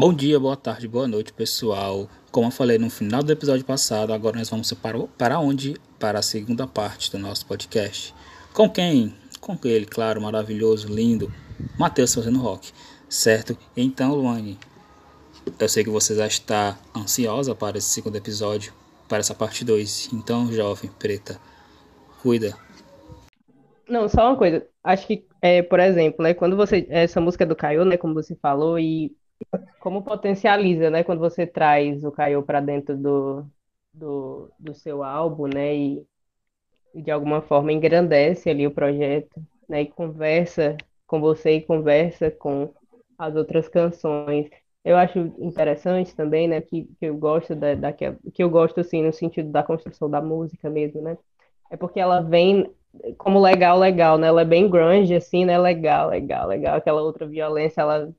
Bom dia, boa tarde, boa noite, pessoal. Como eu falei no final do episódio passado, agora nós vamos para, onde? Para a segunda parte do nosso podcast. Com quem? Com ele, claro, maravilhoso, lindo, Matheus fazendo rock, certo? Então, Luane, eu sei que você já está ansiosa para esse segundo episódio, para essa parte 2. Então, jovem, preta, cuida. Não, só uma coisa. Acho que, é, por exemplo, né, quando você. Essa música do Caio, né, como você falou, e como potencializa, né, quando você traz o Caio para dentro do, do, do seu álbum, né, e, e de alguma forma engrandece ali o projeto, né, e conversa com você e conversa com as outras canções. Eu acho interessante também, né, que, que eu gosto da, da que, que eu gosto assim no sentido da construção da música mesmo, né? É porque ela vem como legal, legal, né? Ela é bem grunge assim, né? Legal, legal, legal. Aquela outra violência, ela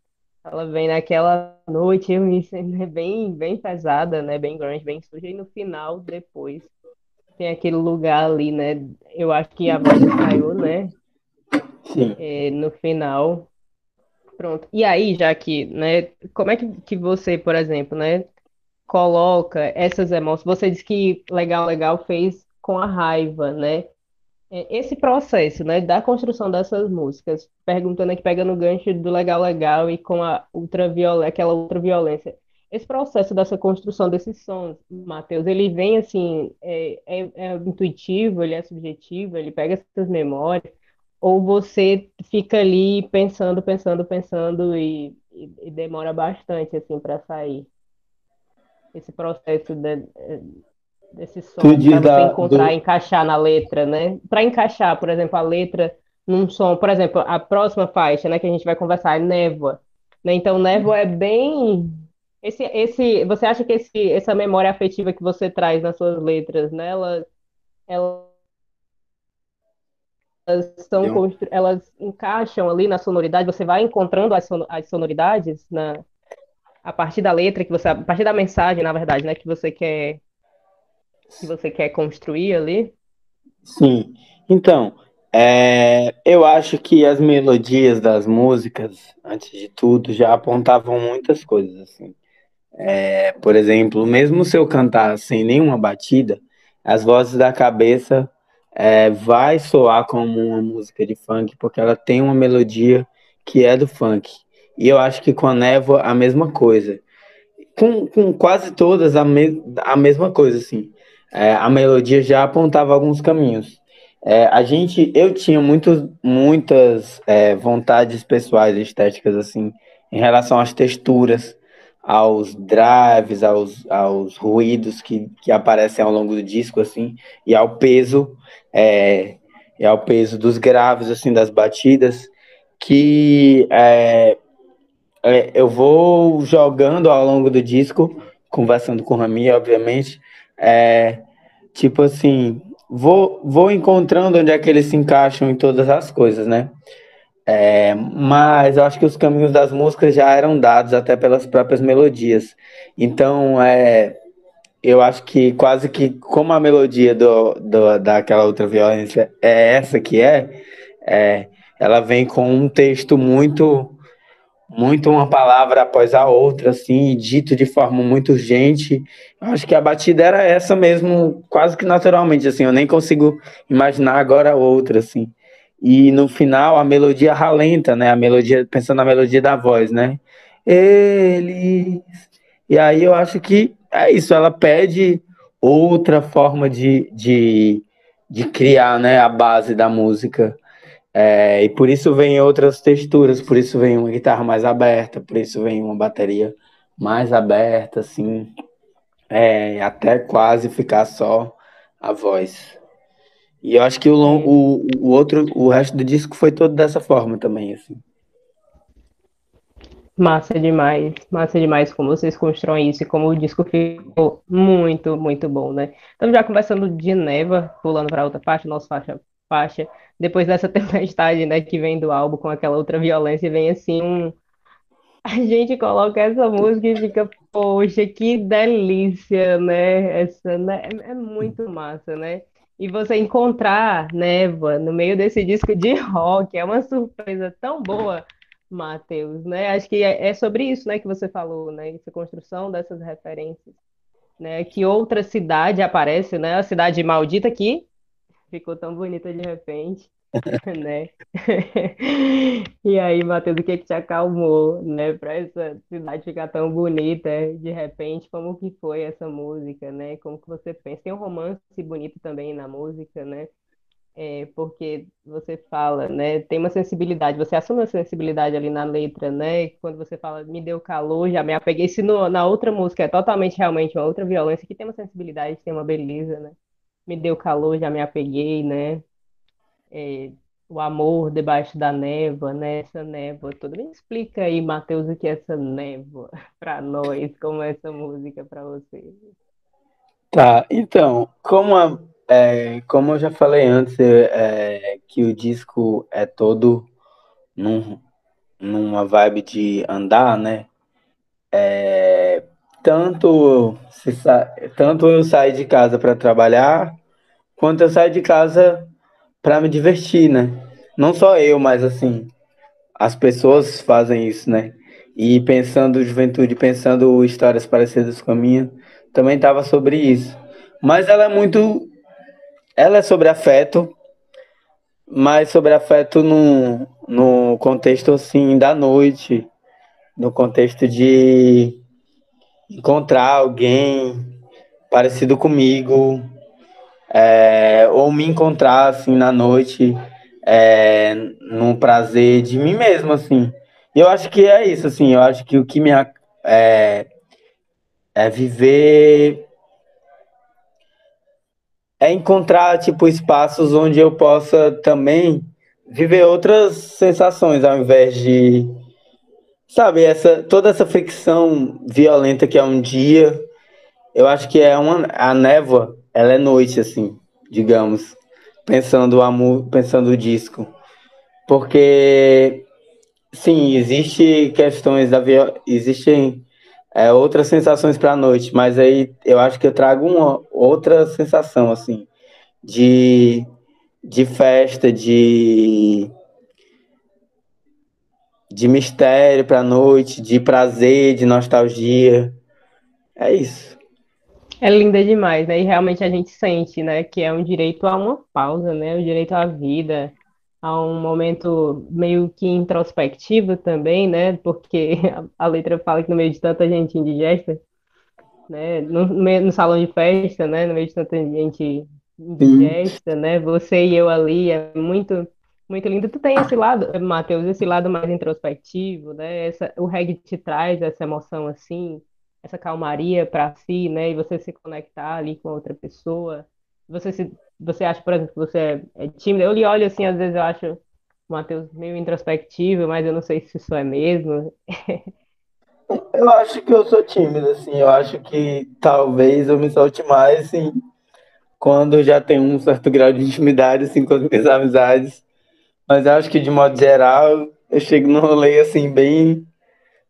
ela vem naquela noite, eu me né, bem bem pesada, né? Bem grunge, bem suja e no final depois tem aquele lugar ali, né? Eu acho que a voz caiu, né? Sim. É, no final Pronto. E aí, já que, né, como é que, que você, por exemplo, né, coloca essas emoções? Você disse que Legal Legal fez com a raiva, né? É, esse processo, né, da construção dessas músicas, perguntando aqui, pegando o gancho do Legal Legal e com a ultraviolência, aquela ultraviolência. Esse processo dessa construção desses sons, Matheus, ele vem assim, é, é, é intuitivo, ele é subjetivo, ele pega essas memórias, ou você fica ali pensando, pensando, pensando e, e, e demora bastante assim para sair esse processo de, desse som para você da, encontrar, do... encaixar na letra, né? Para encaixar, por exemplo, a letra num som, por exemplo, a próxima faixa, né, que a gente vai conversar é névoa, né? Então névoa é bem esse, esse, você acha que esse, essa memória afetiva que você traz nas suas letras, né, ela, ela elas, são constru... elas encaixam ali na sonoridade, você vai encontrando as, son... as sonoridades na... a partir da letra, que você... a partir da mensagem, na verdade, né, que você quer que você quer construir ali? Sim. Então, é... eu acho que as melodias das músicas, antes de tudo, já apontavam muitas coisas, assim. É... Por exemplo, mesmo se eu cantar sem nenhuma batida, as vozes da cabeça é, vai soar como uma música de funk, porque ela tem uma melodia que é do funk. E eu acho que com a Névoa a mesma coisa. Com, com quase todas a, me, a mesma coisa, assim. É, a melodia já apontava alguns caminhos. É, a gente, eu tinha muitos, muitas é, vontades pessoais estéticas, assim, em relação às texturas, aos drives, aos, aos ruídos que, que aparecem ao longo do disco, assim, e ao peso, é, e ao peso dos graves, assim, das batidas, que é, é, eu vou jogando ao longo do disco, conversando com o Rami, obviamente, é, tipo assim, vou, vou encontrando onde é que eles se encaixam em todas as coisas, né? É, mas eu acho que os caminhos das músicas já eram dados até pelas próprias melodias. Então, é, eu acho que quase que como a melodia do, do, daquela outra violência é essa que é, é, ela vem com um texto muito muito uma palavra após a outra, assim, dito de forma muito urgente. Eu acho que a batida era essa mesmo, quase que naturalmente, assim, eu nem consigo imaginar agora outra, assim. E no final a melodia ralenta, né? A melodia, pensando na melodia da voz, né? Eles. E aí eu acho que é isso, ela pede outra forma de, de, de criar né, a base da música. É, e por isso vem outras texturas, por isso vem uma guitarra mais aberta, por isso vem uma bateria mais aberta, assim, é, até quase ficar só a voz. E eu acho que o, o, o outro, o resto do disco foi todo dessa forma também, assim. Massa demais, massa demais como vocês constroem isso e como o disco ficou muito, muito bom, né? Estamos já conversando de Neva, pulando para outra parte, nossa faixa, faixa. Depois dessa tempestade, né, que vem do álbum com aquela outra violência, vem assim um. A gente coloca essa música e fica, poxa, que delícia, né? Essa, né? É, é muito massa, né? E você encontrar Neva no meio desse disco de rock é uma surpresa tão boa, Matheus, né? Acho que é, é sobre isso, né, que você falou, né? Essa construção dessas referências, né? Que outra cidade aparece, né? A cidade maldita que ficou tão bonita de repente, né? E aí, Matheus, o que que te acalmou, né? Para essa cidade ficar tão bonita de repente? Como que foi essa música, né? Como que você pensa? Tem um romance bonito também na música, né? é, porque você fala, né? Tem uma sensibilidade, você assume uma sensibilidade ali na letra, né? Quando você fala, me deu calor, já me apeguei. Se no, na outra música é totalmente realmente uma outra violência, que tem uma sensibilidade, tem uma beleza, né? Me deu calor, já me apeguei, né? É, o amor debaixo da névoa, né? Essa névoa toda. Me explica aí, Matheus, o que é essa névoa para nós, como é essa música para você. Tá, então, como a é, como eu já falei antes, é, que o disco é todo num, numa vibe de andar, né? É, tanto, se, tanto eu saio de casa para trabalhar, quanto eu saio de casa para me divertir, né? Não só eu, mas assim, as pessoas fazem isso, né? E pensando juventude, pensando histórias parecidas com a minha, também estava sobre isso. Mas ela é muito ela é sobre afeto, mas sobre afeto no, no contexto assim da noite, no contexto de encontrar alguém parecido comigo, é, ou me encontrar assim na noite, é, num prazer de mim mesmo, assim. E eu acho que é isso, assim, eu acho que o que me é, é viver é encontrar tipo espaços onde eu possa também viver outras sensações ao invés de sabe essa toda essa fricção violenta que é um dia eu acho que é uma a névoa ela é noite assim digamos pensando o amor pensando o disco. Porque sim existe questões da existem é, outras sensações para a noite, mas aí eu acho que eu trago uma outra sensação, assim, de, de festa, de, de mistério para a noite, de prazer, de nostalgia. É isso. É linda demais, né? E realmente a gente sente, né, que é um direito a uma pausa, né? Um direito à vida, a um momento meio que introspectivo também, né? Porque a, letra fala que no meio de tanta gente indigesta, né? No, no, salão de festa, né? No meio de tanta gente indigesta, né? Você e eu ali é muito muito lindo. Tu tem esse lado, Matheus, esse lado mais introspectivo, né? Essa, o reggae te traz essa emoção assim, essa calmaria para si, né? E você se conectar ali com outra pessoa. Você se você acha, por exemplo, que você é, é tímido? Eu lhe olho assim, às vezes eu acho o Matheus meio introspectivo, mas eu não sei se isso é mesmo. eu acho que eu sou tímido, assim. Eu acho que talvez eu me solte mais, assim, quando já tem um certo grau de intimidade, assim, com as minhas amizades. Mas eu acho que, de modo geral, eu chego no rolê, assim, bem,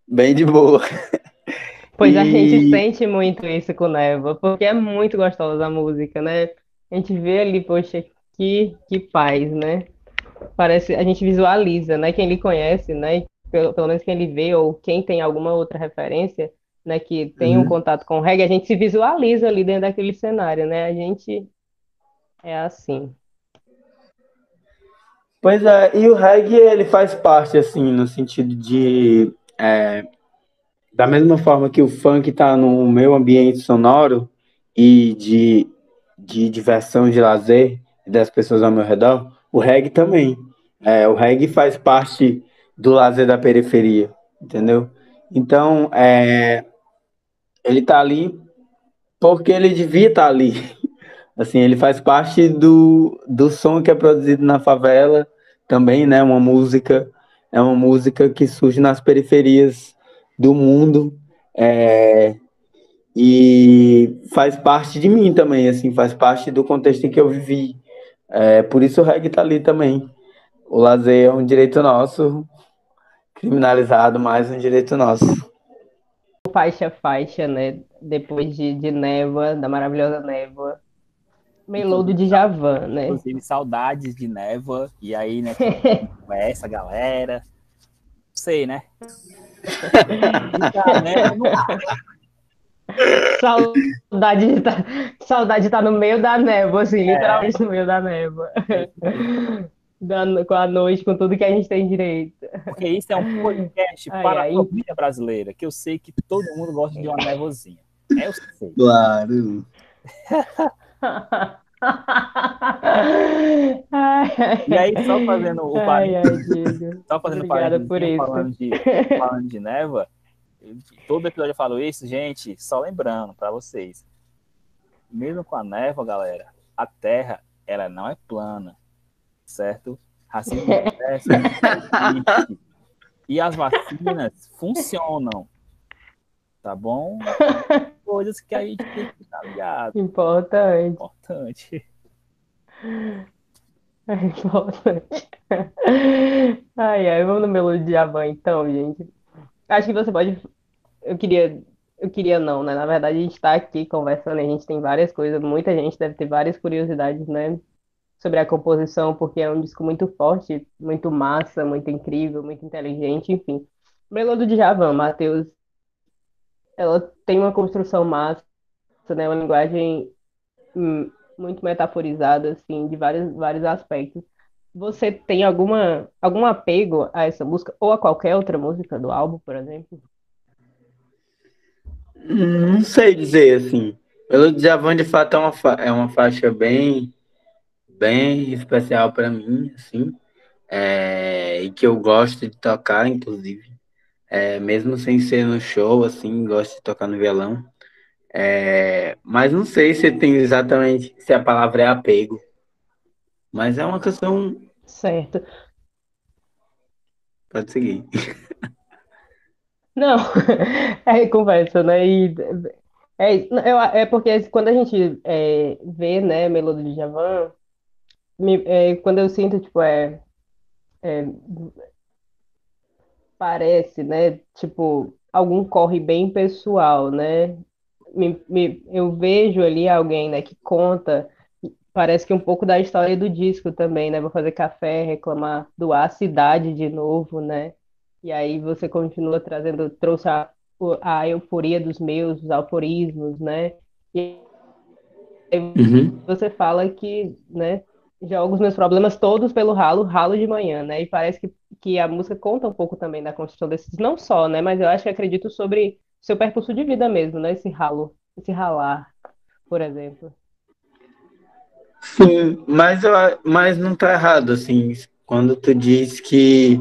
bem de boa. Pois e... a gente sente muito isso com Neva, porque é muito gostosa a música, né? a gente vê ali, poxa, que, que paz, né? Parece, a gente visualiza, né? Quem lhe conhece, né? Pelo, pelo menos quem ele vê, ou quem tem alguma outra referência, né? Que tem um uhum. contato com o reggae, a gente se visualiza ali dentro daquele cenário, né? A gente é assim. Pois é, e o reggae, ele faz parte, assim, no sentido de... É, da mesma forma que o funk está no meu ambiente sonoro e de de diversão, de lazer das pessoas ao meu redor, o reggae também. É, o reggae faz parte do lazer da periferia, entendeu? Então, é, ele tá ali porque ele devia estar tá ali. Assim, ele faz parte do, do som que é produzido na favela também, né? Uma música, é uma música que surge nas periferias do mundo. É, e faz parte de mim também, assim, faz parte do contexto em que eu vivi. É, por isso o reggae tá ali também. O lazer é um direito nosso, criminalizado, mas um direito nosso. Faixa faixa, né? Depois de, de Névoa, da maravilhosa Névoa. Melô do Djavan, né? Inclusive, saudades de Névoa. E aí, né, com essa galera. Sei, né? Saudade de tá, saudade de estar tá no meio da névoa, assim, é. literalmente no meio da névoa. Da, com a noite, com tudo que a gente tem direito. Porque isso é um podcast ai, para ai. a família brasileira, que eu sei que todo mundo gosta de uma névoazinha. É, eu sei. Claro. E aí, só fazendo o parênteses, só fazendo Obrigada por isso. Falando, de, falando de névoa, todo episódio eu falo isso, gente, só lembrando para vocês, mesmo com a névoa, galera, a Terra, ela não é plana, certo? Racismo e as vacinas funcionam, tá bom? Coisas que a gente tem que estar ligado. Importante. Importante. É importante. Ai, ai, vamos no Melodia Van então, gente. Acho que você pode. Eu queria. Eu queria não, né? Na verdade, a gente está aqui conversando, a gente tem várias coisas, muita gente deve ter várias curiosidades, né? Sobre a composição, porque é um disco muito forte, muito massa, muito incrível, muito inteligente, enfim. Melodia de Javan, Matheus, ela tem uma construção massa, né? Uma linguagem hum, muito metaforizada, assim, de vários, vários aspectos. Você tem alguma, algum apego a essa música ou a qualquer outra música do álbum, por exemplo? Não sei dizer, assim. Pelo Djavan, de fato, é uma, fa é uma faixa bem, bem especial para mim, assim. É, e que eu gosto de tocar, inclusive. É, mesmo sem ser no show, assim, gosto de tocar no violão. É, mas não sei se tem exatamente se a palavra é apego. Mas é uma questão. Certo. Pode seguir. Não, é conversa, né? E, é, é, é porque quando a gente é, vê, né, Melodia de Javan, me, é, quando eu sinto, tipo, é, é, parece, né, tipo, algum corre bem pessoal, né? Me, me, eu vejo ali alguém, né, que conta parece que um pouco da história do disco também, né? Vou fazer café, reclamar, doar a cidade de novo, né? E aí você continua trazendo, trouxe a, a euforia dos meus, os alforismos, né? E uhum. você fala que, né? Jogo os meus problemas todos pelo ralo, ralo de manhã, né? E parece que, que a música conta um pouco também da construção desses, não só, né? Mas eu acho que acredito sobre seu percurso de vida mesmo, né? Esse ralo, esse ralar, por exemplo. Sim, mas, eu, mas não tá errado, assim, quando tu diz que,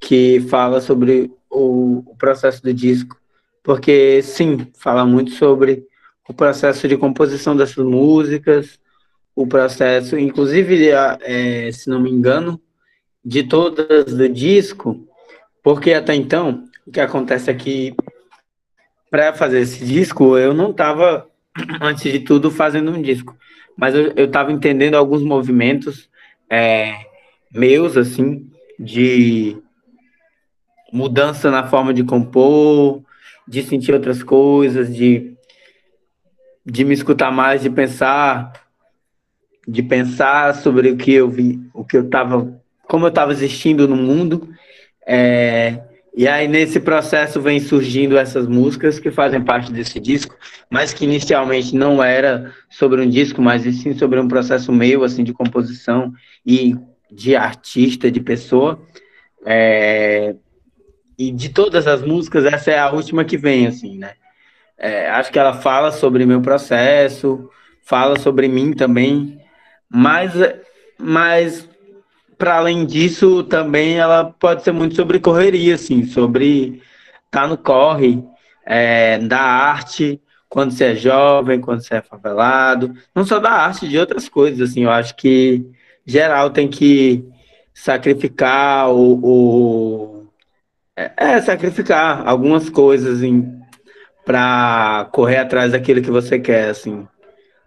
que fala sobre o, o processo do disco, porque, sim, fala muito sobre o processo de composição dessas músicas, o processo, inclusive, é, se não me engano, de todas do disco, porque até então, o que acontece é para fazer esse disco, eu não estava, antes de tudo, fazendo um disco. Mas eu, eu tava entendendo alguns movimentos é, meus, assim, de mudança na forma de compor, de sentir outras coisas, de, de me escutar mais, de pensar, de pensar sobre o que eu vi, o que eu tava, como eu estava existindo no mundo. É, e aí, nesse processo, vem surgindo essas músicas que fazem parte desse disco, mas que inicialmente não era sobre um disco, mas sim sobre um processo meu, assim, de composição e de artista, de pessoa. É... E de todas as músicas, essa é a última que vem, assim, né? É, acho que ela fala sobre meu processo, fala sobre mim também, mas, mas para além disso, também ela pode ser muito sobre correria, assim, sobre estar tá no corre, é, da arte, quando você é jovem, quando você é favelado, não só da arte, de outras coisas, assim, eu acho que geral tem que sacrificar o, o é, é, sacrificar algumas coisas para correr atrás daquilo que você quer, assim.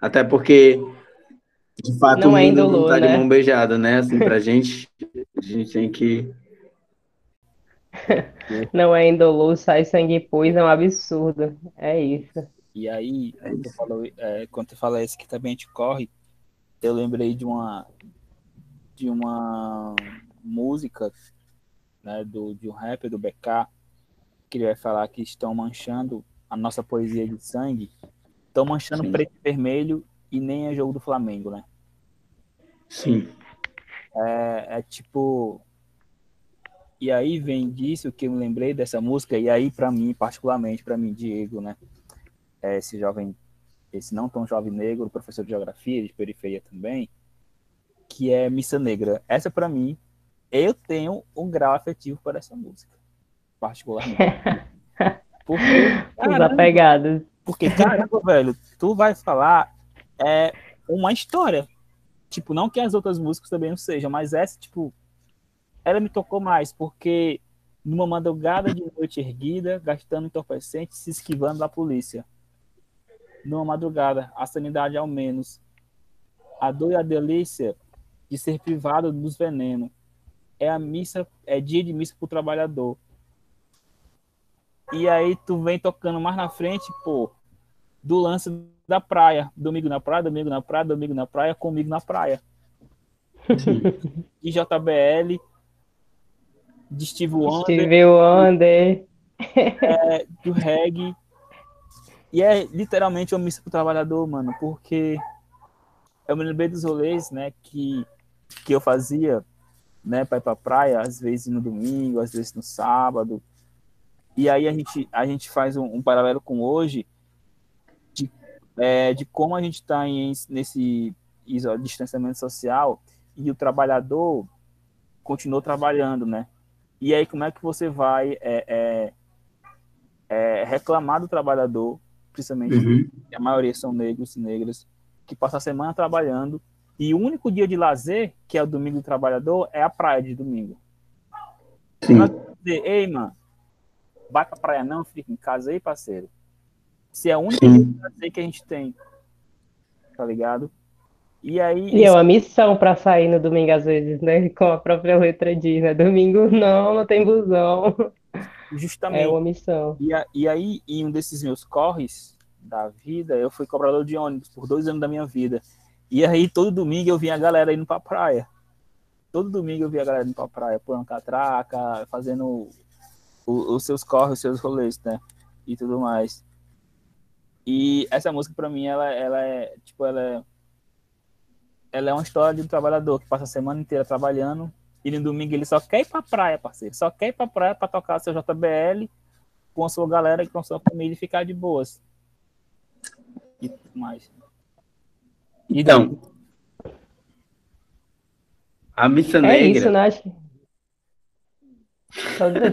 Até porque de fato, não o é mundo é indolor, não tá né? de mão beijada, né? Assim, pra gente, a gente tem que. Não é indolor, sai sangue pus, é um absurdo. É isso. E aí, quando tu fala, é, quando tu fala isso que também te corre, eu lembrei de uma de uma música né, do, de um rapper, do BK, que ele vai falar que estão manchando a nossa poesia de sangue, estão manchando Sim. preto e vermelho e nem é jogo do Flamengo, né? Sim. É, é tipo. E aí vem disso que eu me lembrei dessa música, e aí para mim, particularmente, para mim, Diego, né? É esse jovem, esse não tão jovem negro, professor de geografia, de periferia também, que é Missa Negra. Essa para mim, eu tenho um grau afetivo para essa música, particularmente. Porque, caramba, Os. Porque, caramba, velho, tu vai falar é uma história. Tipo, não que as outras músicas também não sejam, mas essa, tipo, ela me tocou mais, porque numa madrugada de noite erguida, gastando entorpecente, se esquivando da polícia. Numa madrugada, a sanidade ao menos. A dor e a delícia de ser privado dos venenos. É a missa, é dia de missa pro trabalhador. E aí tu vem tocando mais na frente, pô, do lance da praia. Domingo na praia, domingo na praia, domingo na praia, comigo na praia. de JBL, de Steve Wonder. Steve Wonder. É, do reggae. E é literalmente uma missa pro trabalhador, mano, porque eu me lembrei dos rolês, né, que, que eu fazia, né, pra ir pra praia, às vezes no domingo, às vezes no sábado, e aí a gente, a gente faz um, um paralelo com hoje de, é, de como a gente está nesse distanciamento social e o trabalhador continuou trabalhando, né? E aí como é que você vai é, é, é reclamar do trabalhador, principalmente uhum. a maioria são negros e negras, que passa a semana trabalhando e o único dia de lazer, que é o domingo do trabalhador, é a praia de domingo. Sim. Dizer, Ei, mano, vai pra praia não, fica em casa aí, parceiro. Se é a única coisa que a gente tem, tá ligado? E aí. E é uma missão para sair no domingo, às vezes, né? Com a própria letra diz, né? Domingo não, não tem busão. Justamente. É uma missão. E, a, e aí, em um desses meus corres da vida, eu fui cobrador de ônibus por dois anos da minha vida. E aí, todo domingo eu vinha a galera indo pra praia. Todo domingo eu via a galera indo pra praia, pulando catraca, fazendo os seus corres, os seus rolês, né? E tudo mais. E essa música, para mim, ela, ela é, tipo, ela é, ela é uma história de um trabalhador que passa a semana inteira trabalhando e no domingo ele só quer ir pra praia, parceiro. Só quer ir pra praia pra tocar seu JBL com a sua galera e com a sua família e ficar de boas. E tudo mais. E então, a missa é negra... isso, né? Acho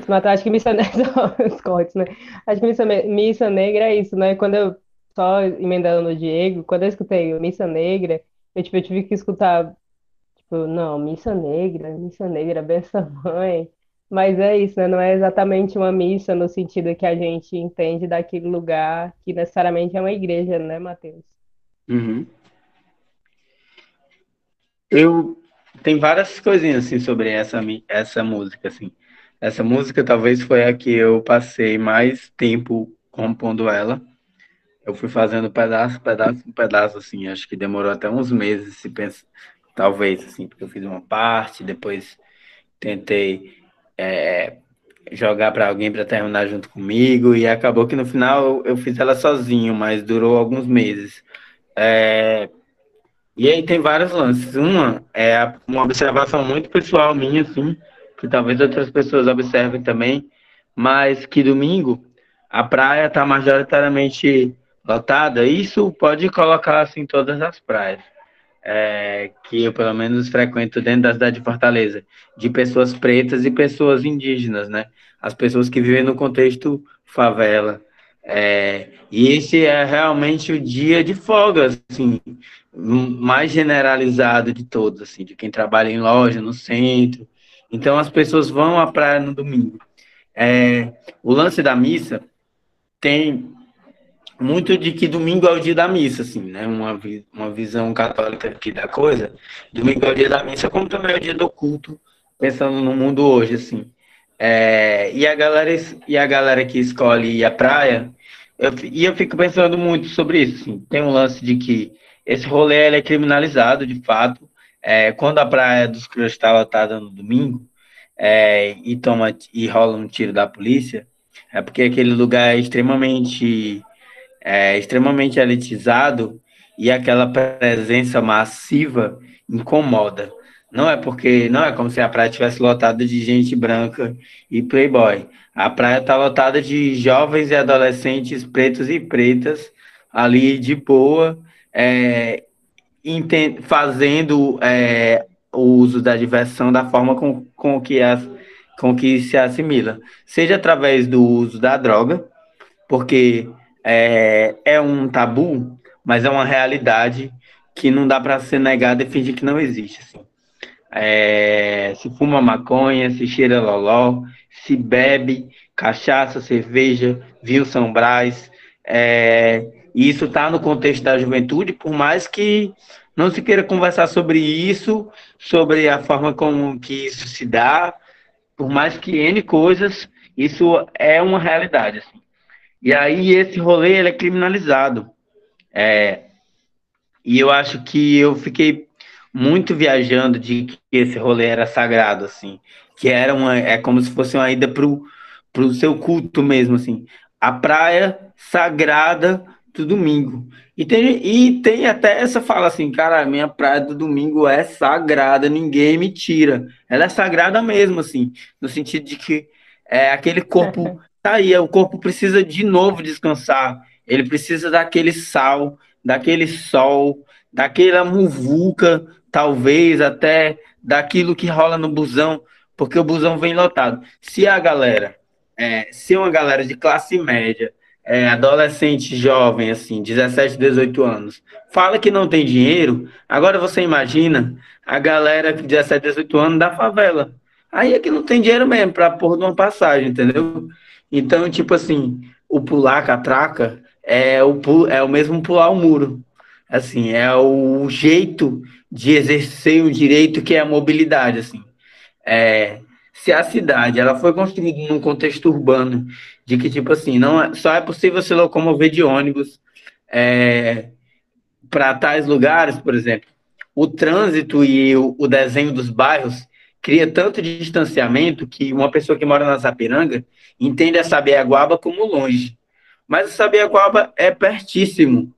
mas acho que missa negra, os cortes, né? Acho que missa, missa negra é isso, né? Quando eu, só emendando no Diego, quando eu escutei missa negra, eu, tipo, eu tive que escutar, tipo, não, missa negra, missa negra, benção mãe. Mas é isso, né? Não é exatamente uma missa no sentido que a gente entende daquele lugar que necessariamente é uma igreja, né, Matheus? Uhum. Eu tem várias coisinhas assim sobre essa essa música assim. Essa música talvez foi a que eu passei mais tempo compondo ela. Eu fui fazendo pedaço, pedaço, pedaço, assim. Acho que demorou até uns meses, se pensa, talvez, assim, porque eu fiz uma parte, depois tentei é, jogar para alguém para terminar junto comigo e acabou que no final eu fiz ela sozinho, mas durou alguns meses. É, e aí tem vários lances. Uma é uma observação muito pessoal minha, assim, que talvez outras pessoas observem também, mas que domingo a praia está majoritariamente lotada. Isso pode colocar assim todas as praias. É, que eu pelo menos frequento dentro da cidade de Fortaleza, de pessoas pretas e pessoas indígenas, né? As pessoas que vivem no contexto favela. É, e esse é realmente o dia de folga, assim, mais generalizado de todos, assim, de quem trabalha em loja, no centro, então as pessoas vão à praia no domingo. É, o lance da missa tem muito de que domingo é o dia da missa, assim, né? Uma, uma visão católica aqui da coisa. Domingo é o dia da missa, como também é o dia do culto, pensando no mundo hoje, assim. É, e, a galera, e a galera que escolhe ir à praia, eu, e eu fico pensando muito sobre isso, assim. Tem um lance de que esse rolê é criminalizado, de fato, é, quando a praia dos Cruz está lotada no domingo, é, e toma e rola um tiro da polícia, é porque aquele lugar é extremamente é, extremamente elitizado e aquela presença massiva incomoda. Não é porque não é como se a praia tivesse lotada de gente branca e playboy. A praia está lotada de jovens e adolescentes pretos e pretas ali de boa, é, fazendo é, o uso da diversão da forma com, com, que as, com que se assimila, seja através do uso da droga, porque é, é um tabu, mas é uma realidade que não dá para ser negada e fingir que não existe. Assim. É, se fuma maconha, se cheira loló, se bebe cachaça, cerveja, vinho São Brás. É, isso está no contexto da juventude, por mais que não se queira conversar sobre isso, sobre a forma como que isso se dá, por mais que N coisas, isso é uma realidade. Assim. E aí esse rolê ele é criminalizado. É, e eu acho que eu fiquei muito viajando de que esse rolê era sagrado, assim. Que era uma. É como se fosse uma ida pro, pro seu culto mesmo, assim. A praia sagrada do domingo. E tem, e tem até essa fala assim, cara, minha praia do domingo é sagrada, ninguém me tira. Ela é sagrada mesmo, assim, no sentido de que é aquele corpo tá aí, o corpo precisa de novo descansar, ele precisa daquele sal, daquele sol, daquela muvuca, talvez até daquilo que rola no busão, porque o busão vem lotado. Se a galera, é, se uma galera de classe média, é, adolescente jovem, assim, 17, 18 anos, fala que não tem dinheiro, agora você imagina a galera de 17, 18 anos da favela. Aí é que não tem dinheiro mesmo para pôr de uma passagem, entendeu? Então, tipo assim, o pular catraca é o, é o mesmo pular o muro. Assim, é o jeito de exercer o direito que é a mobilidade, assim. É, se a cidade ela foi construída num contexto urbano, de que, tipo assim, não é, só é possível se locomover de ônibus é, para tais lugares, por exemplo, o trânsito e o, o desenho dos bairros cria tanto distanciamento que uma pessoa que mora na Zapiranga entende a Sabiaguaba como longe. Mas a Sabiaguaba é pertíssimo.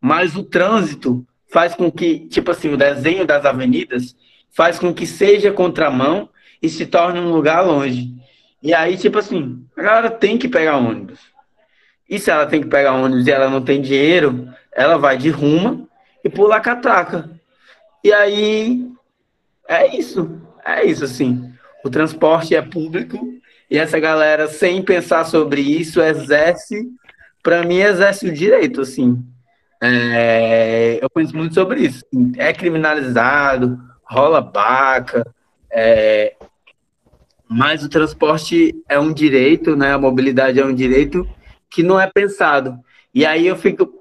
Mas o trânsito faz com que, tipo assim, o desenho das avenidas faz com que seja contramão e se torne um lugar longe. E aí, tipo assim, a galera tem que pegar ônibus. E se ela tem que pegar ônibus e ela não tem dinheiro, ela vai de ruma e pula a catraca. E aí, é isso. É isso, assim. O transporte é público e essa galera, sem pensar sobre isso, exerce, para mim, exerce o direito, assim. É, eu penso muito sobre isso. É criminalizado, rola baca, é, mas o transporte é um direito, né? A mobilidade é um direito que não é pensado. E aí eu fico.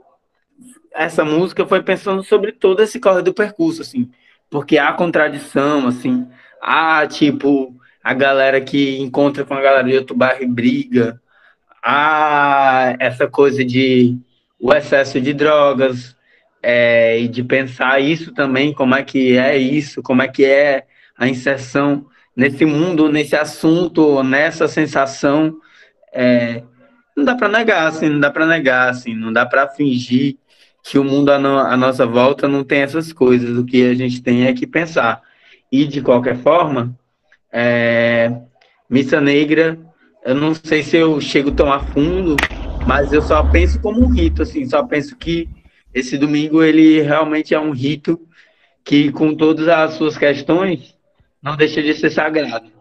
Essa música foi pensando sobre todo esse corre do percurso, assim, porque há contradição, assim, ah, tipo, a galera que encontra com a galera de outro e briga. Ah, essa coisa de o excesso de drogas, é, e de pensar isso também, como é que é isso, como é que é a inserção nesse mundo, nesse assunto, nessa sensação. É, não dá para negar, assim, não dá para negar, assim, não dá para fingir que o mundo à, no, à nossa volta não tem essas coisas. O que a gente tem é que pensar. E, de qualquer forma, é, Missa Negra, eu não sei se eu chego tão a fundo, mas eu só penso como um rito, assim, só penso que esse domingo ele realmente é um rito que, com todas as suas questões, não deixa de ser sagrado.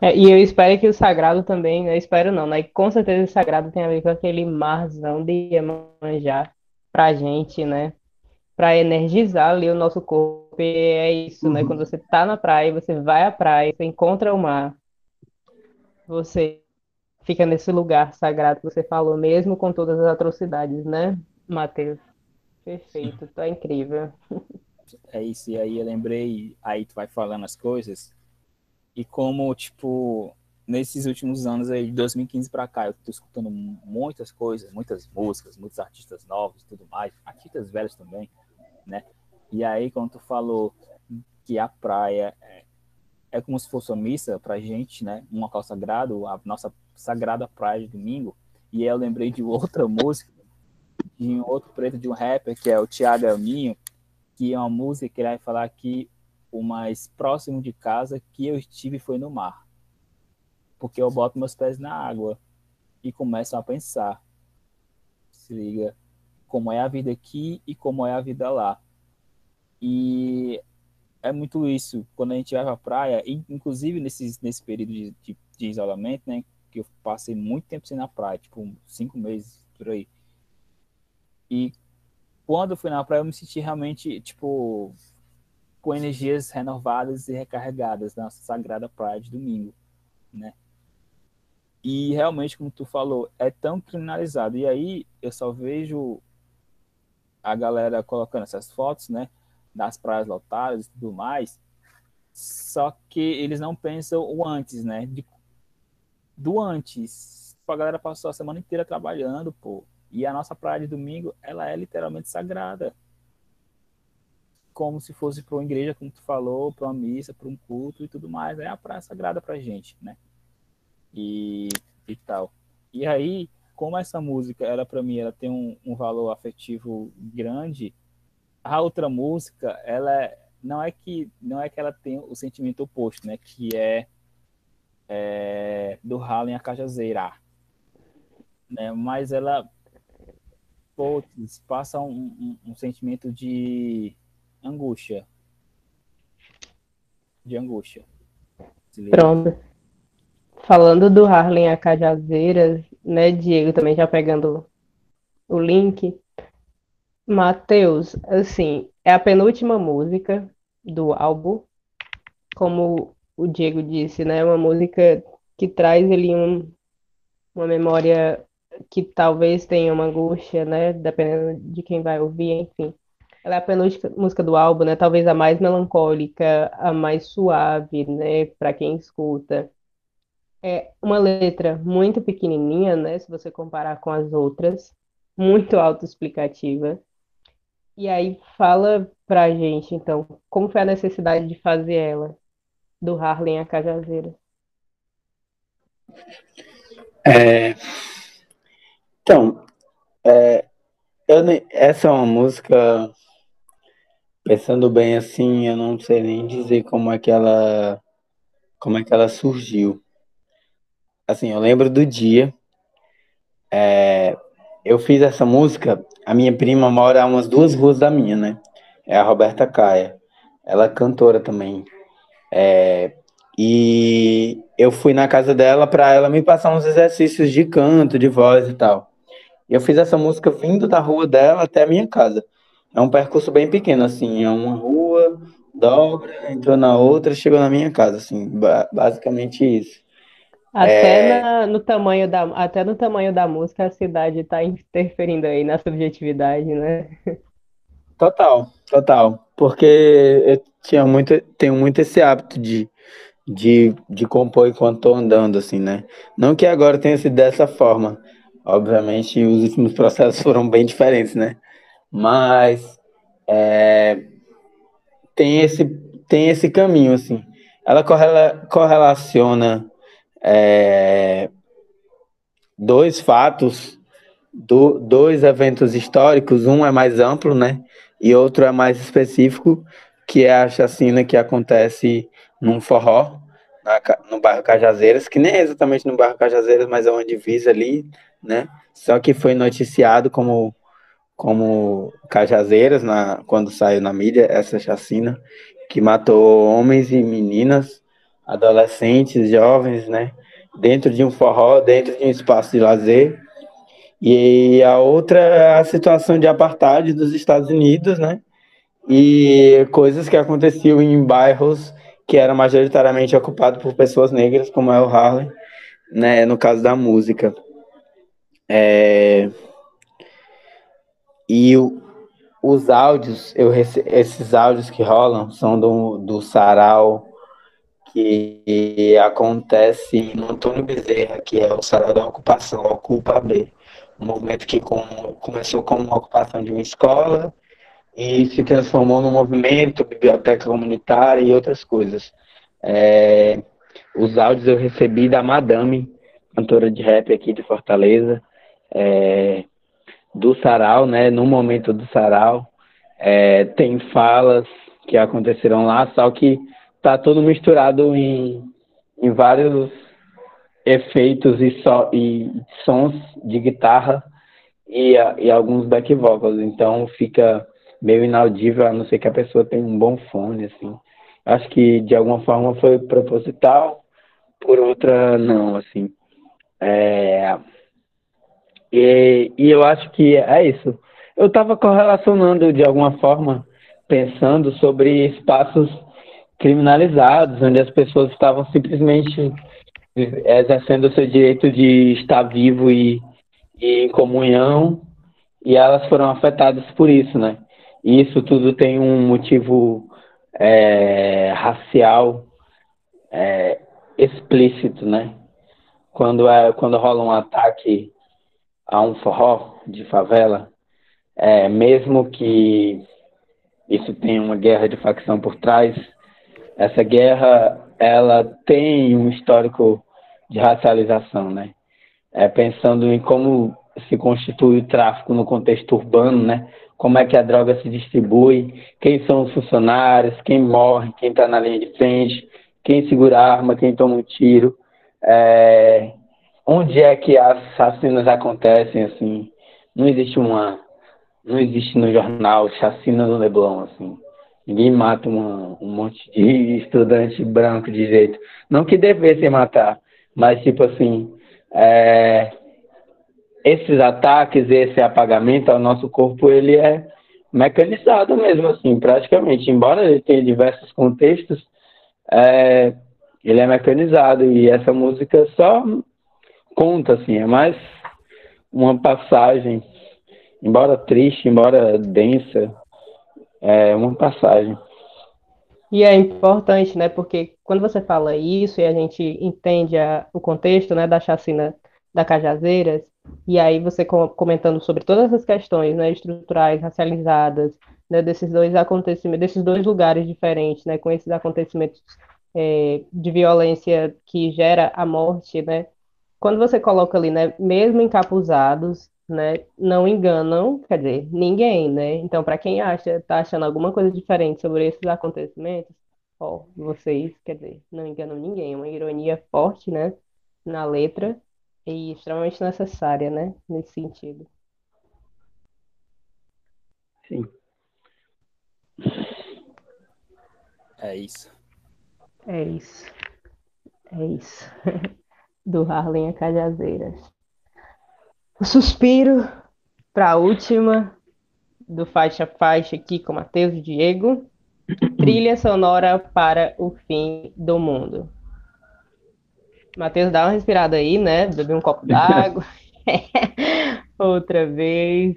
É, e eu espero que o sagrado também, né? Espero não, né? Com certeza o sagrado tem a ver com aquele marzão de Iemanjá pra gente, né? Para energizar ali o nosso corpo é isso, né? uhum. né? Quando você tá na praia, você vai à praia, você encontra o mar, você fica nesse lugar sagrado que você falou, mesmo com todas as atrocidades, né, Matheus? Perfeito, tá incrível. É isso, e aí eu lembrei, aí tu vai falando as coisas, e como, tipo, nesses últimos anos aí, de 2015 para cá, eu tô escutando muitas coisas, muitas músicas, muitos artistas novos e tudo mais, artistas velhos também, né? E aí, quando tu falou que a praia é, é como se fosse uma missa para a gente, né? Um local sagrado, a nossa sagrada praia de domingo. E aí eu lembrei de outra música, de um outro preto, de um rapper, que é o Thiago Elminho, que é uma música que ele vai falar que o mais próximo de casa que eu estive foi no mar. Porque eu boto meus pés na água e começo a pensar. Se liga, como é a vida aqui e como é a vida lá. E é muito isso. Quando a gente vai para a praia, inclusive nesse, nesse período de, de, de isolamento, né? que eu passei muito tempo sem na praia, tipo cinco meses por aí. E quando eu fui na praia, eu me senti realmente, tipo, com energias renovadas e recarregadas na sagrada praia de domingo, né? E realmente, como tu falou, é tão criminalizado. E aí eu só vejo a galera colocando essas fotos, né, das praias lotadas e tudo mais, só que eles não pensam o antes, né, de do antes. A galera passou a semana inteira trabalhando, pô. E a nossa praia de domingo, ela é literalmente sagrada. Como se fosse para uma igreja, como tu falou, para uma missa, para um culto e tudo mais. É a praia sagrada pra gente, né? E, e tal. E aí, como essa música, ela para mim, ela tem um, um, valor afetivo grande, a outra música, ela é, não é que não é que ela tem o sentimento oposto, né? Que é é, do Harlem a Cajazeira. Né? Mas ela putz, passa um, um, um, sentimento de angústia. De angústia. Pronto. Falando do Harlem a Cajazeiras, né, Diego, também já pegando o link. Matheus, assim, é a penúltima música do álbum. Como o Diego disse, né? Uma música que traz ali um, uma memória que talvez tenha uma angústia, né? Dependendo de quem vai ouvir, enfim. Ela é a penúltima música do álbum, né? Talvez a mais melancólica, a mais suave, né? Para quem escuta. É uma letra muito pequenininha, né? Se você comparar com as outras, muito autoexplicativa. E aí fala pra gente, então, como foi a necessidade de fazer ela? do Harlem a Cajazeira. É, então, é, eu, essa é uma música, pensando bem assim, eu não sei nem dizer como é que ela, como é que ela surgiu. Assim, eu lembro do dia, é, eu fiz essa música, a minha prima mora a umas duas ruas da minha, né? É a Roberta Caia. Ela é cantora também. É, e eu fui na casa dela para ela me passar uns exercícios de canto, de voz e tal. E eu fiz essa música vindo da rua dela até a minha casa. É um percurso bem pequeno, assim, é uma rua, dobra, entrou na outra, chegou na minha casa, assim, basicamente isso. Até, é... na, no tamanho da, até no tamanho da música a cidade está interferindo aí na subjetividade, né? Total, total. Porque eu tinha muito, tenho muito esse hábito de, de, de compor enquanto estou andando, assim, né? Não que agora tenha sido dessa forma. Obviamente, os últimos processos foram bem diferentes, né? Mas é, tem, esse, tem esse caminho, assim. Ela correla, correlaciona é, dois fatos, do, dois eventos históricos. Um é mais amplo, né? e outro é mais específico, que é a chacina que acontece num forró, na, no bairro Cajazeiras, que nem é exatamente no bairro Cajazeiras, mas é uma divisa ali, né? Só que foi noticiado como, como Cajazeiras, na, quando saiu na mídia, essa chacina, que matou homens e meninas, adolescentes, jovens, né? Dentro de um forró, dentro de um espaço de lazer, e a outra é a situação de apartheid dos Estados Unidos, né? E coisas que aconteciam em bairros que eram majoritariamente ocupados por pessoas negras, como é o Harlem, né? No caso da música. É... E o, os áudios, eu esses áudios que rolam são do, do sarau que acontece no Antônio Bezerra, que é o sarau da ocupação, Ocupa B um movimento que com, começou como uma ocupação de uma escola e se transformou num movimento, biblioteca comunitária e outras coisas. É, os áudios eu recebi da Madame, cantora de rap aqui de Fortaleza, é, do Sarau, né? No momento do Sarau. É, tem falas que aconteceram lá, só que tá tudo misturado em, em vários efeitos e, so, e sons de guitarra e, e alguns back vocals. Então fica meio inaudível, a não ser que a pessoa tenha um bom fone, assim. Acho que de alguma forma foi proposital, por outra não, assim. É... E, e eu acho que é isso. Eu estava correlacionando de alguma forma, pensando sobre espaços criminalizados, onde as pessoas estavam simplesmente exercendo o seu direito de estar vivo e, e em comunhão, e elas foram afetadas por isso, né? E isso tudo tem um motivo é, racial é, explícito, né? Quando, é, quando rola um ataque a um forró de favela, é, mesmo que isso tenha uma guerra de facção por trás, essa guerra ela tem um histórico de racialização, né? É, pensando em como se constitui o tráfico no contexto urbano, né? Como é que a droga se distribui, quem são os funcionários, quem morre, quem está na linha de frente, quem segura a arma, quem toma um tiro, é, onde é que as assassinas acontecem, assim, não existe uma, não existe no jornal chacina do Leblon, assim, ninguém mata uma, um monte de estudante branco de jeito, não que devesse matar, mas tipo assim, é, esses ataques, esse apagamento ao nosso corpo, ele é mecanizado mesmo, assim, praticamente. Embora ele tenha diversos contextos, é, ele é mecanizado e essa música só conta, assim, é mais uma passagem, embora triste, embora densa, é uma passagem. E é importante, né, porque quando você fala isso e a gente entende a, o contexto, né, da chacina da Cajazeiras, e aí você comentando sobre todas essas questões, né, estruturais, racializadas, né, desses dois acontecimentos, desses dois lugares diferentes, né, com esses acontecimentos é, de violência que gera a morte, né, quando você coloca ali, né, mesmo encapuzados, né, não enganam, quer dizer, ninguém, né? Então, para quem acha, tá achando alguma coisa diferente sobre esses acontecimentos, ó, vocês, quer dizer, não enganam ninguém, é uma ironia forte, né, na letra e extremamente necessária, né, nesse sentido. Sim. É isso. É isso. É isso. do Harlem a Cajazeiras. O suspiro para a última do Faixa Faixa aqui com Matheus e Diego. Trilha sonora para o fim do mundo. Matheus, dá uma respirada aí, né? Beber um copo d'água. Outra vez.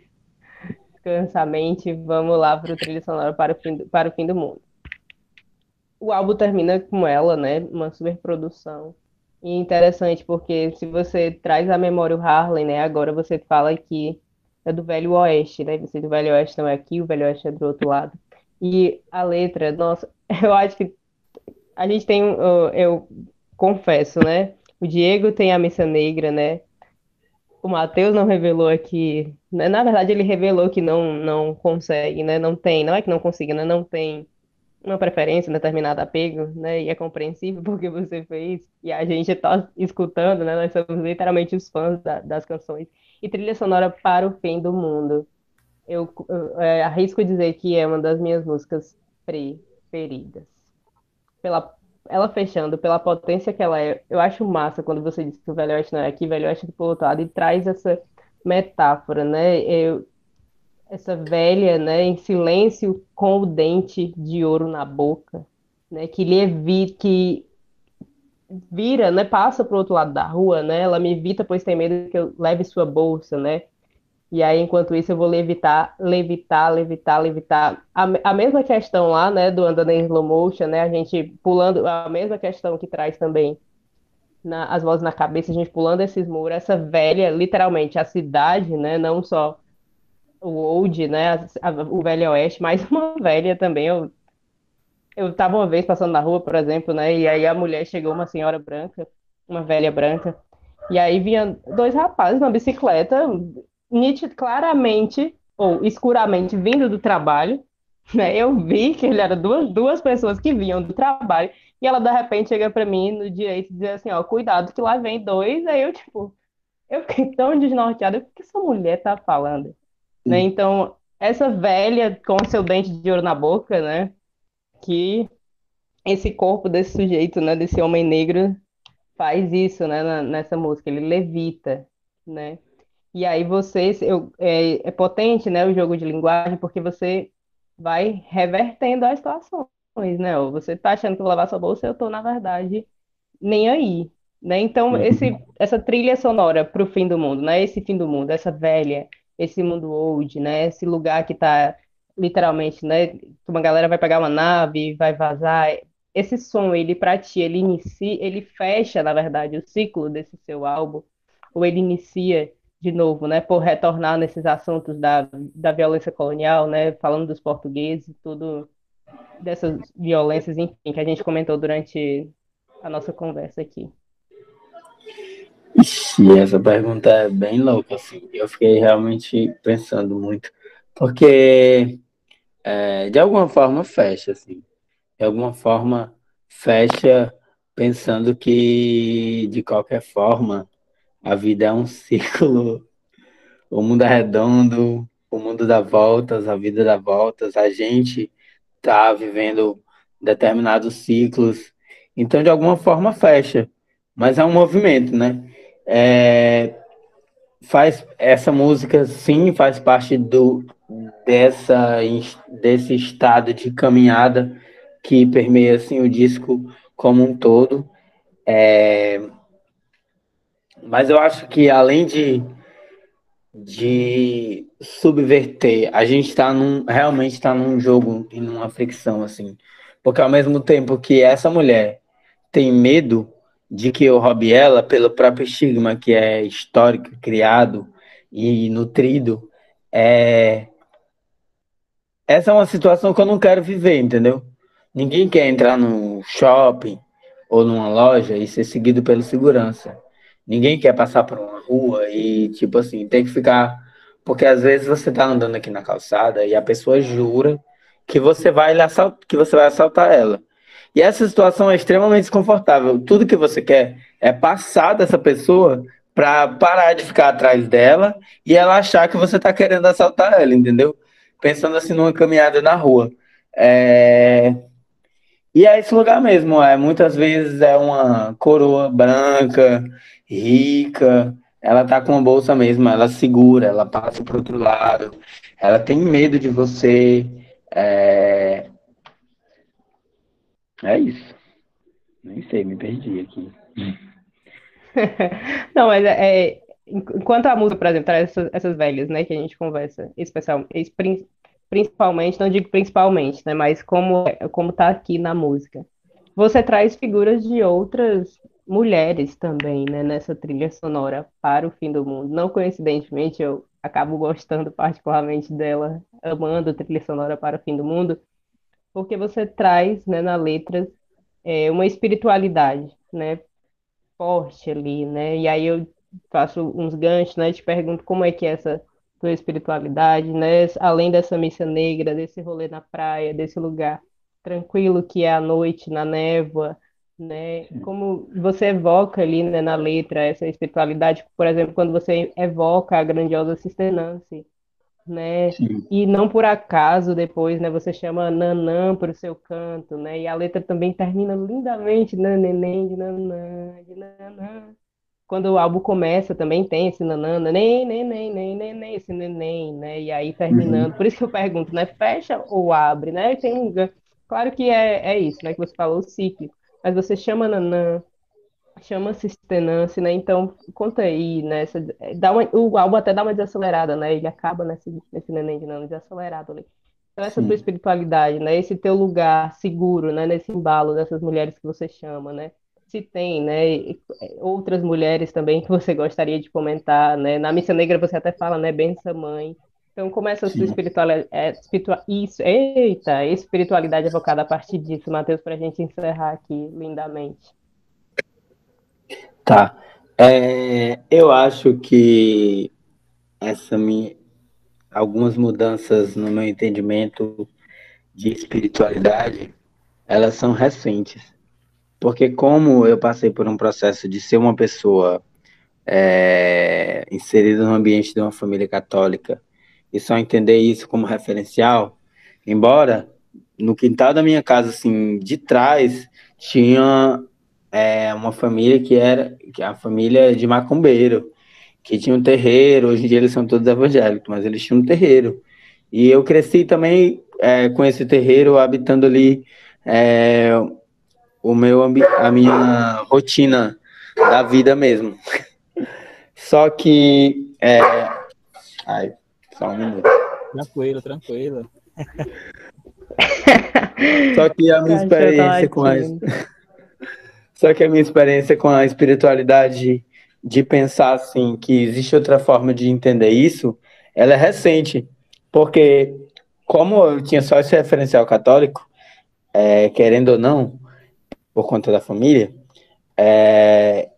Descansamente, vamos lá para o trilha sonora para o, fim do, para o fim do mundo. O álbum termina com ela, né? Uma superprodução e interessante porque se você traz à memória o Harlem, né? Agora você fala que é do Velho Oeste, né? Você do Velho Oeste não é aqui, o Velho Oeste é do outro lado. E a letra, nossa, eu acho que a gente tem, eu confesso, né? O Diego tem a missa negra, né? O Matheus não revelou aqui, né? na verdade ele revelou que não não consegue, né? Não tem, não é que não consiga, né? Não tem uma preferência, um determinado apego, né? E é compreensível porque você fez. E a gente está escutando, né? Nós somos literalmente os fãs da, das canções. E trilha sonora para o fim do mundo. Eu, eu é, arrisco dizer que é uma das minhas músicas preferidas. Pela, ela fechando, pela potência que ela é. Eu acho massa quando você diz que o Velho Oeste não é aqui, Velho Oeste é do outro lado, e traz essa metáfora, né? Eu, essa velha, né, em silêncio com o dente de ouro na boca, né, que lhe evita, que vira, né, passa para o outro lado da rua, né, ela me evita pois tem medo que eu leve sua bolsa, né, e aí enquanto isso eu vou levitar, levitar, levitar, levitar, a, a mesma questão lá, né, do andando em slow motion, né, a gente pulando, a mesma questão que traz também na, as vozes na cabeça, a gente pulando esses muros, essa velha, literalmente, a cidade, né, não só o Old, né, a, a, o Velho Oeste, mais uma velha também, eu, eu estava uma vez passando na rua, por exemplo, né? E aí a mulher chegou, uma senhora branca, uma velha branca, e aí vinha dois rapazes na bicicleta, nítido, claramente, ou escuramente, vindo do trabalho, né? Eu vi que ele era duas, duas pessoas que vinham do trabalho, e ela de repente chega para mim no direito e diz assim, ó, cuidado que lá vem dois, aí eu, tipo, eu fiquei tão desnorteada, o que essa mulher tá falando? Né? Então, essa velha com seu dente de ouro na boca, né? Que esse corpo desse sujeito, né? Desse homem negro faz isso, né? Nessa música, ele levita, né? E aí você, eu, é, é potente, né? O jogo de linguagem, porque você vai revertendo as situações, né? Você tá achando que eu vou lavar sua bolsa, eu tô, na verdade, nem aí, né? Então, uhum. esse, essa trilha sonora para o fim do mundo, né? Esse fim do mundo, essa velha, esse mundo old, né? Esse lugar que está literalmente, né? Uma galera vai pegar uma nave, vai vazar. Esse som, ele para ti, ele inicia, ele fecha, na verdade, o ciclo desse seu álbum, ou ele inicia de novo, né? Por retornar nesses assuntos da, da violência colonial, né? Falando dos portugueses, tudo dessas violências, enfim, que a gente comentou durante a nossa conversa aqui. Ixi, essa pergunta é bem louca, assim. Eu fiquei realmente pensando muito, porque é, de alguma forma fecha, assim. De alguma forma fecha pensando que, de qualquer forma, a vida é um ciclo, o mundo é redondo, o mundo dá voltas, a vida dá voltas, a gente tá vivendo determinados ciclos. Então, de alguma forma, fecha. Mas é um movimento, né? É, faz essa música sim faz parte do dessa desse estado de caminhada que permeia assim o disco como um todo. É, mas eu acho que além de de subverter a gente está num realmente está num jogo e numa fricção assim. Porque ao mesmo tempo que essa mulher tem medo de que eu roube ela pelo próprio estigma que é histórico, criado e nutrido, é... essa é uma situação que eu não quero viver, entendeu? Ninguém quer entrar num shopping ou numa loja e ser seguido pelo segurança. Ninguém quer passar por uma rua e, tipo assim, ter que ficar. Porque às vezes você tá andando aqui na calçada e a pessoa jura que você vai, assaltar, que você vai assaltar ela. E essa situação é extremamente desconfortável. Tudo que você quer é passar dessa pessoa para parar de ficar atrás dela e ela achar que você está querendo assaltar ela, entendeu? Pensando assim numa caminhada na rua. É... E é esse lugar mesmo, é, muitas vezes é uma coroa branca, rica, ela tá com uma bolsa mesmo, ela segura, ela passa para outro lado, ela tem medo de você, é... É isso. Nem sei, me perdi aqui. Não, mas é, é, enquanto a música, por exemplo, traz essas, essas velhas, né, que a gente conversa, especial, principalmente, não digo principalmente, né, mas como como tá aqui na música. Você traz figuras de outras mulheres também, né, nessa trilha sonora para o fim do mundo. Não coincidentemente, eu acabo gostando particularmente dela, amando a trilha sonora para o fim do mundo, porque você traz, né, na letra é, uma espiritualidade, né, forte ali, né, e aí eu faço uns ganchos, né, te pergunto como é que é essa tua espiritualidade, né, além dessa missa negra, desse rolê na praia, desse lugar tranquilo que é a noite na névoa, né, como você evoca ali, né, na letra essa espiritualidade, por exemplo, quando você evoca a grandiosa cisternance, né? Sim. E não por acaso depois, né, você chama Nanã para o seu canto, né? E a letra também termina lindamente, né, neném de Nanã, de Nanã. Quando o álbum começa também tem esse nanã, nem, nem, nem, esse neném, né? E aí terminando, uhum. por isso que eu pergunto, né? Fecha ou abre, né? Tem um, claro que é, é isso, né? Que você falou, o ciclo. Mas você chama Nanã, chama-se Stenance, né? Então, conta aí, né? Essa, dá uma, o álbum até dá uma desacelerada, né? Ele acaba nesse, nesse neném de nano desacelerado ali. Então, essa Sim. tua espiritualidade, né? Esse teu lugar seguro, né? Nesse embalo dessas mulheres que você chama, né? Se tem, né? Outras mulheres também que você gostaria de comentar, né? Na Missa Negra você até fala, né? Bença Mãe, Então, como essa sua espiritualidade, é, espiritual, isso, eita, espiritualidade evocada a partir disso, Matheus, para a gente encerrar aqui lindamente. Tá. É, eu acho que essa minha, algumas mudanças no meu entendimento de espiritualidade, elas são recentes. Porque como eu passei por um processo de ser uma pessoa é, inserida no ambiente de uma família católica e só entender isso como referencial, embora no quintal da minha casa, assim, de trás, tinha é, uma família que era que é a família de macumbeiro, que tinha um terreiro, hoje em dia eles são todos evangélicos, mas eles tinham um terreiro. E eu cresci também é, com esse terreiro, habitando ali é, o meu, a minha rotina da vida mesmo. Só que. É... Ai, só um minuto. Tranquilo, tranquilo. Só que a minha experiência com a. Só que a minha experiência com a espiritualidade de pensar assim que existe outra forma de entender isso, ela é recente, porque como eu tinha só esse referencial católico, é, querendo ou não, por conta da família, é,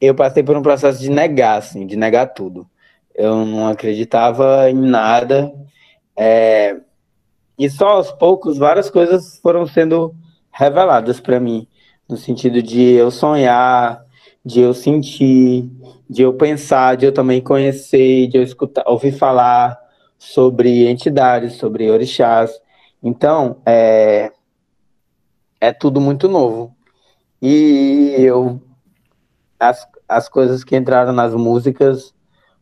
eu passei por um processo de negar, assim, de negar tudo. Eu não acreditava em nada, é, e só aos poucos várias coisas foram sendo reveladas para mim, no sentido de eu sonhar, de eu sentir, de eu pensar, de eu também conhecer, de eu escutar, ouvir falar sobre entidades, sobre orixás. Então, é, é tudo muito novo. E eu as, as coisas que entraram nas músicas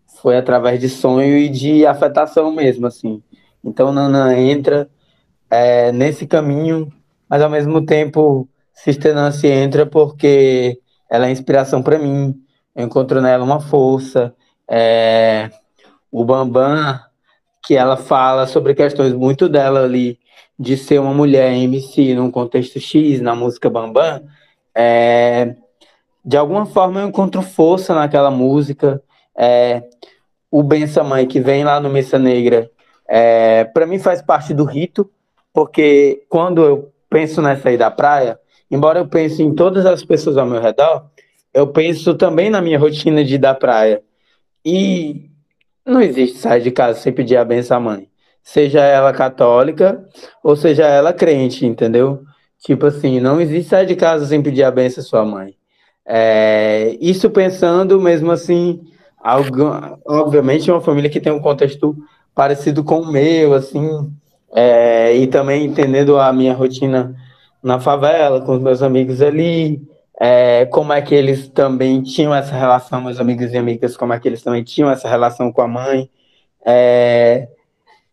foi através de sonho e de afetação mesmo, assim. Então, Nana entra é, nesse caminho, mas ao mesmo tempo, Sistenance entra porque ela é inspiração para mim. Eu encontro nela uma força. É, o Bambam, que ela fala sobre questões muito dela ali, de ser uma mulher MC num contexto X, na música Bambam, é, de alguma forma eu encontro força naquela música. É, o Bença Mãe, que vem lá no Missa Negra, é, para mim faz parte do rito, porque quando eu penso nessa aí da praia, embora eu pense em todas as pessoas ao meu redor, eu penso também na minha rotina de ir da praia. E não existe sair de casa sem pedir a benção à mãe. Seja ela católica ou seja ela crente, entendeu? Tipo assim, não existe sair de casa sem pedir a benção à sua mãe. É, isso pensando mesmo assim, algo, obviamente uma família que tem um contexto parecido com o meu, assim, é, e também entendendo a minha rotina na favela, com os meus amigos ali, é, como é que eles também tinham essa relação, meus amigos e amigas, como é que eles também tinham essa relação com a mãe. É,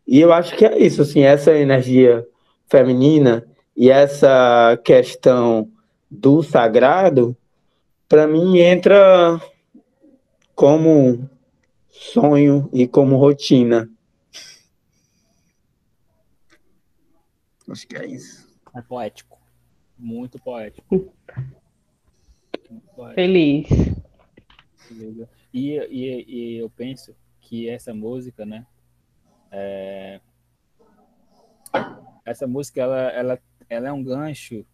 e eu acho que é isso, assim, essa energia feminina e essa questão do sagrado para mim entra como sonho e como rotina. Acho que é isso. É poético. Muito poético. Muito poético. Feliz. E, e, e, eu penso que essa música, né? É... Essa música, ela, ela, ela é um gancho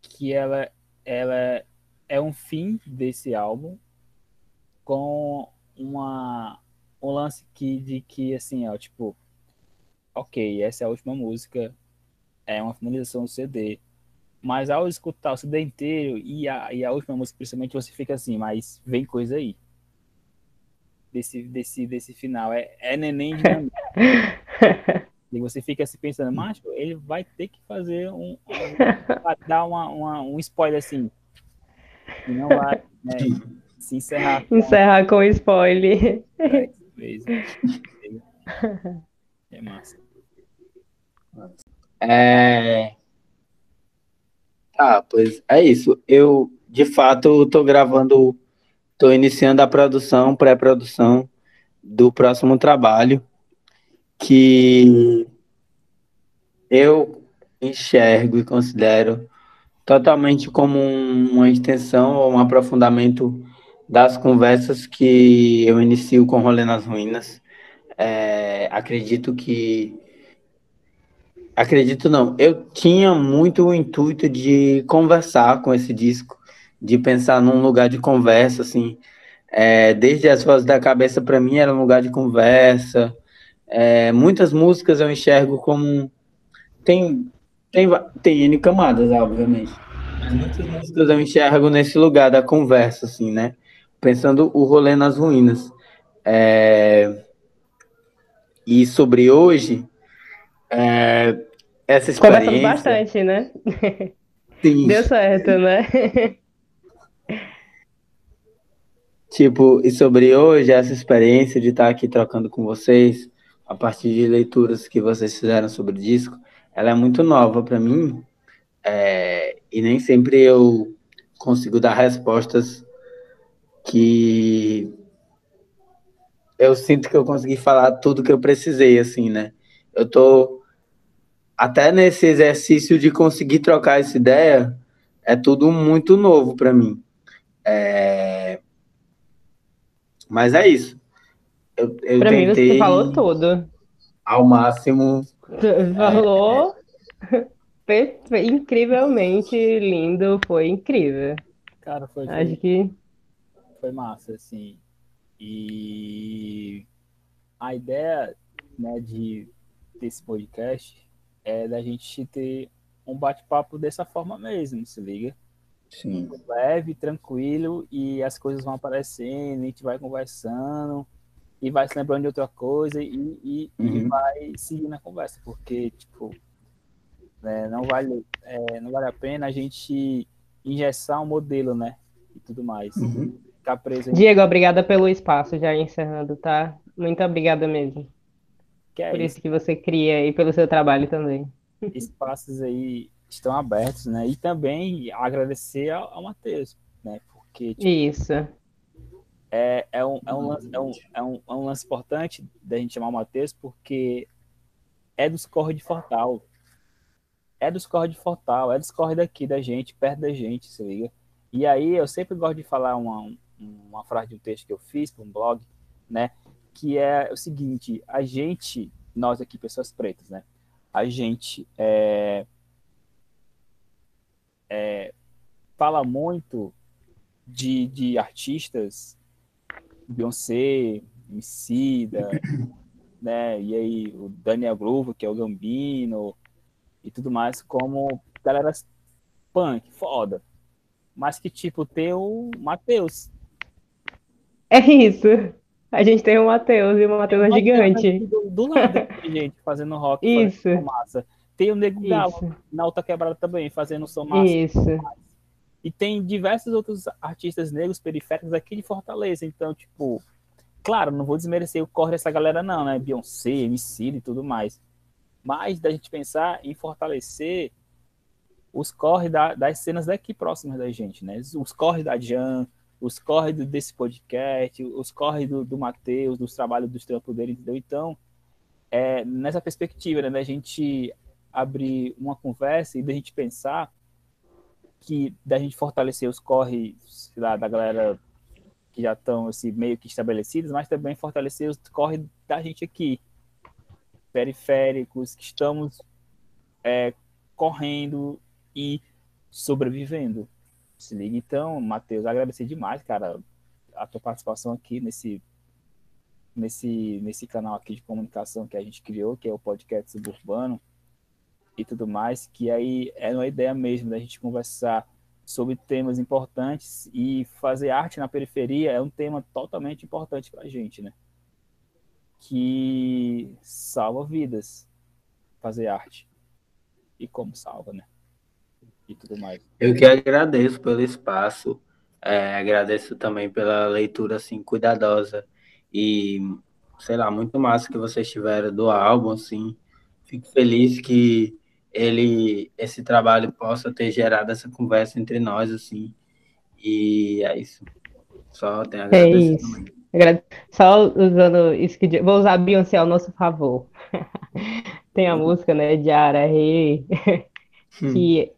que ela ela é um fim desse álbum com uma um lance que de que assim ó tipo ok essa é a última música é uma finalização do CD mas ao escutar o CD inteiro e a, e a última música principalmente você fica assim mas vem coisa aí desse desse desse final é, é neném de E você fica se pensando, macho, ele vai ter que fazer um. um dar uma, uma, um spoiler assim. E não vai né, se encerrar. Com... Encerrar com spoiler. É, é massa. É. Tá, pois é isso. Eu, de fato, estou gravando, estou iniciando a produção, pré-produção do próximo trabalho que eu enxergo e considero totalmente como uma extensão ou um aprofundamento das conversas que eu inicio com Rolê nas Ruínas. é, acredito que. Acredito não, eu tinha muito o intuito de conversar com esse disco, de pensar num lugar de conversa, assim. É, desde as vozes da cabeça, para mim, era um lugar de conversa. É, muitas músicas eu enxergo como. Tem, tem, tem N camadas, obviamente. Mas muitas músicas eu enxergo nesse lugar da conversa, assim, né? Pensando o rolê nas ruínas. É, e sobre hoje, é, essa experiência... Conversamos bastante, né? Sim. Deu certo, né? tipo, e sobre hoje, essa experiência de estar aqui trocando com vocês, a partir de leituras que vocês fizeram sobre o disco, ela é muito nova para mim, é, e nem sempre eu consigo dar respostas que eu sinto que eu consegui falar tudo que eu precisei, assim, né? Eu tô até nesse exercício de conseguir trocar essa ideia, é tudo muito novo para mim. É... Mas é isso. Eu, eu pra mim você falou tudo. Ao máximo. Falou é... incrivelmente lindo, foi incrível. Cara, foi. Acho que foi massa, assim. E a ideia né, de desse podcast é da gente ter um bate-papo dessa forma mesmo, se liga? Sim. Leve, tranquilo, e as coisas vão aparecendo, a gente vai conversando, e vai se lembrando de outra coisa, e, e, uhum. e vai seguindo a conversa, porque, tipo, né, não, vale, é, não vale a pena a gente engessar um modelo, né? E tudo mais. Uhum ficar preso. Diego, obrigada pelo espaço, já encerrando, tá? Muito obrigada mesmo. Que é Por isso. isso que você cria e pelo seu trabalho também. Espaços aí estão abertos, né? E também agradecer ao, ao Matheus, né? Porque tipo, isso é, é, um, é, um lance, é, um, é, um, é um lance importante da gente chamar o Matheus, porque é dos corre de Fortal. É dos corre de Fortal, é dos corre daqui da gente, perto da gente, se liga. E aí eu sempre gosto de falar uma, uma frase de um texto que eu fiz para um blog, né? Que é o seguinte: a gente, nós aqui, pessoas pretas, né? A gente é, é, fala muito de, de artistas, Beyoncé, Emicida, né? E aí o Daniel Groove, que é o Gambino, e tudo mais, como galera punk, foda. Mas que, tipo, tem o Matheus, é isso. A gente tem o Matheus e o Matheus é gigante. Do, do lado, gente, fazendo rock, isso. fazendo massa. Tem o Nego Galo, na Alta Quebrada também, fazendo som massa. Isso. E tem diversos outros artistas negros periféricos aqui de Fortaleza. Então, tipo, claro, não vou desmerecer o corre dessa galera, não, né? Beyoncé, MC e tudo mais. Mas da gente pensar em fortalecer os corre da, das cenas daqui próximas da gente, né? Os corre da Jan, os corre desse podcast, os corre do, do Matheus, dos trabalhos dos trampos dele, entendeu? Então, é, nessa perspectiva, né, da gente abrir uma conversa e da gente pensar que da gente fortalecer os corres lá, da galera que já estão assim, meio que estabelecidos, mas também fortalecer os corres da gente aqui, periféricos, que estamos é, correndo e sobrevivendo. Se liga. Então, Matheus, agradecer demais, cara, a tua participação aqui nesse, nesse, nesse canal aqui de comunicação que a gente criou, que é o podcast suburbano e tudo mais, que aí é uma ideia mesmo da gente conversar sobre temas importantes e fazer arte na periferia é um tema totalmente importante para a gente, né? Que salva vidas fazer arte. E como salva, né? E tudo mais. Eu que agradeço pelo espaço, é, agradeço também pela leitura assim cuidadosa e sei lá muito massa que vocês tiveram do álbum, assim. Fico feliz que ele esse trabalho possa ter gerado essa conversa entre nós, assim. E é isso. Só tenho a é agradecer é isso. também. Só usando isso que vou usar a Beyoncé ao nosso favor. Tem a música, né, de Ara Rei, que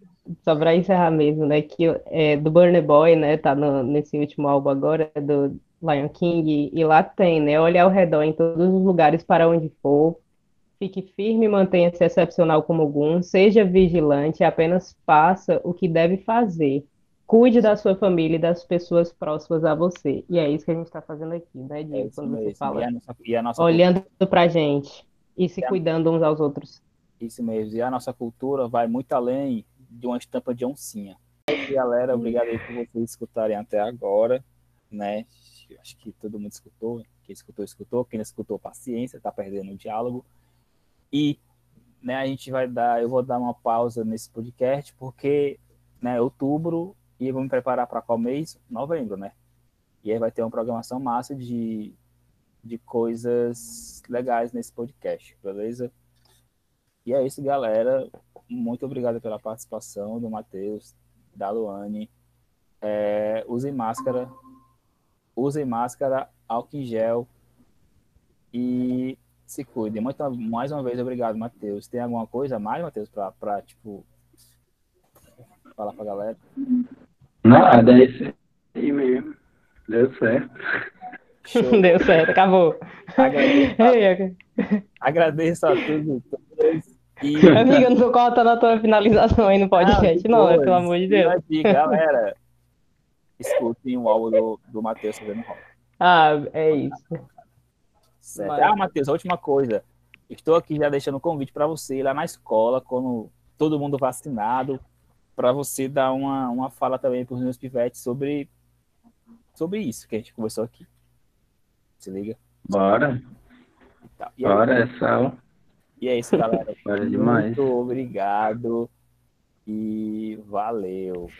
só para encerrar mesmo, né, que é, do Burner Boy, né, tá no, nesse último álbum agora, do Lion King, e lá tem, né? Olhe ao redor em todos os lugares para onde for. Fique firme, mantenha-se excepcional como algum, seja vigilante, apenas faça o que deve fazer. Cuide da sua família e das pessoas próximas a você. E é isso que a gente está fazendo aqui, né, Diego? É Quando você mesmo. fala, E a nossa, e a nossa olhando pra gente e se a- cuidando uns aos outros. Isso mesmo. E a nossa cultura vai muito além de uma estampa de oncinha. Galera, obrigado aí por vocês escutarem até agora, né? Acho que todo mundo escutou. Quem escutou, escutou. Quem não escutou, paciência, tá perdendo o diálogo. E, né, a gente vai dar, eu vou dar uma pausa nesse podcast, porque, né, outubro, e vou me preparar para qual mês? Novembro, né? E aí vai ter uma programação massa de, de coisas legais nesse podcast, beleza? E é isso, galera. Muito obrigado pela participação do Matheus, da Luane. É, usem máscara. Usem máscara, álcool em gel. E se cuidem. Muito, mais uma vez, obrigado, Matheus. Tem alguma coisa a mais, Matheus, pra, pra, tipo, falar pra galera? Nada, é isso aí mesmo. Deu certo. Show. Deu certo, acabou. Agradeço, a- Ei, agradeço a todos e Amiga, não tô cortando a tua finalização aí no podcast, não, né? Pelo amor de Deus. aqui, galera, escutem o álbum do, do Matheus fazendo rock. Ah, é isso. Certo. Mas- Ah, Matheus, a última coisa. Estou aqui já deixando um convite para você ir lá na escola, quando todo mundo vacinado, para você dar uma, uma fala também para os meus pivetes sobre, sobre isso que a gente conversou aqui. Se liga? Bora, E, tal. e, é, bora, é sal. E é isso, galera. Muito obrigado e valeu.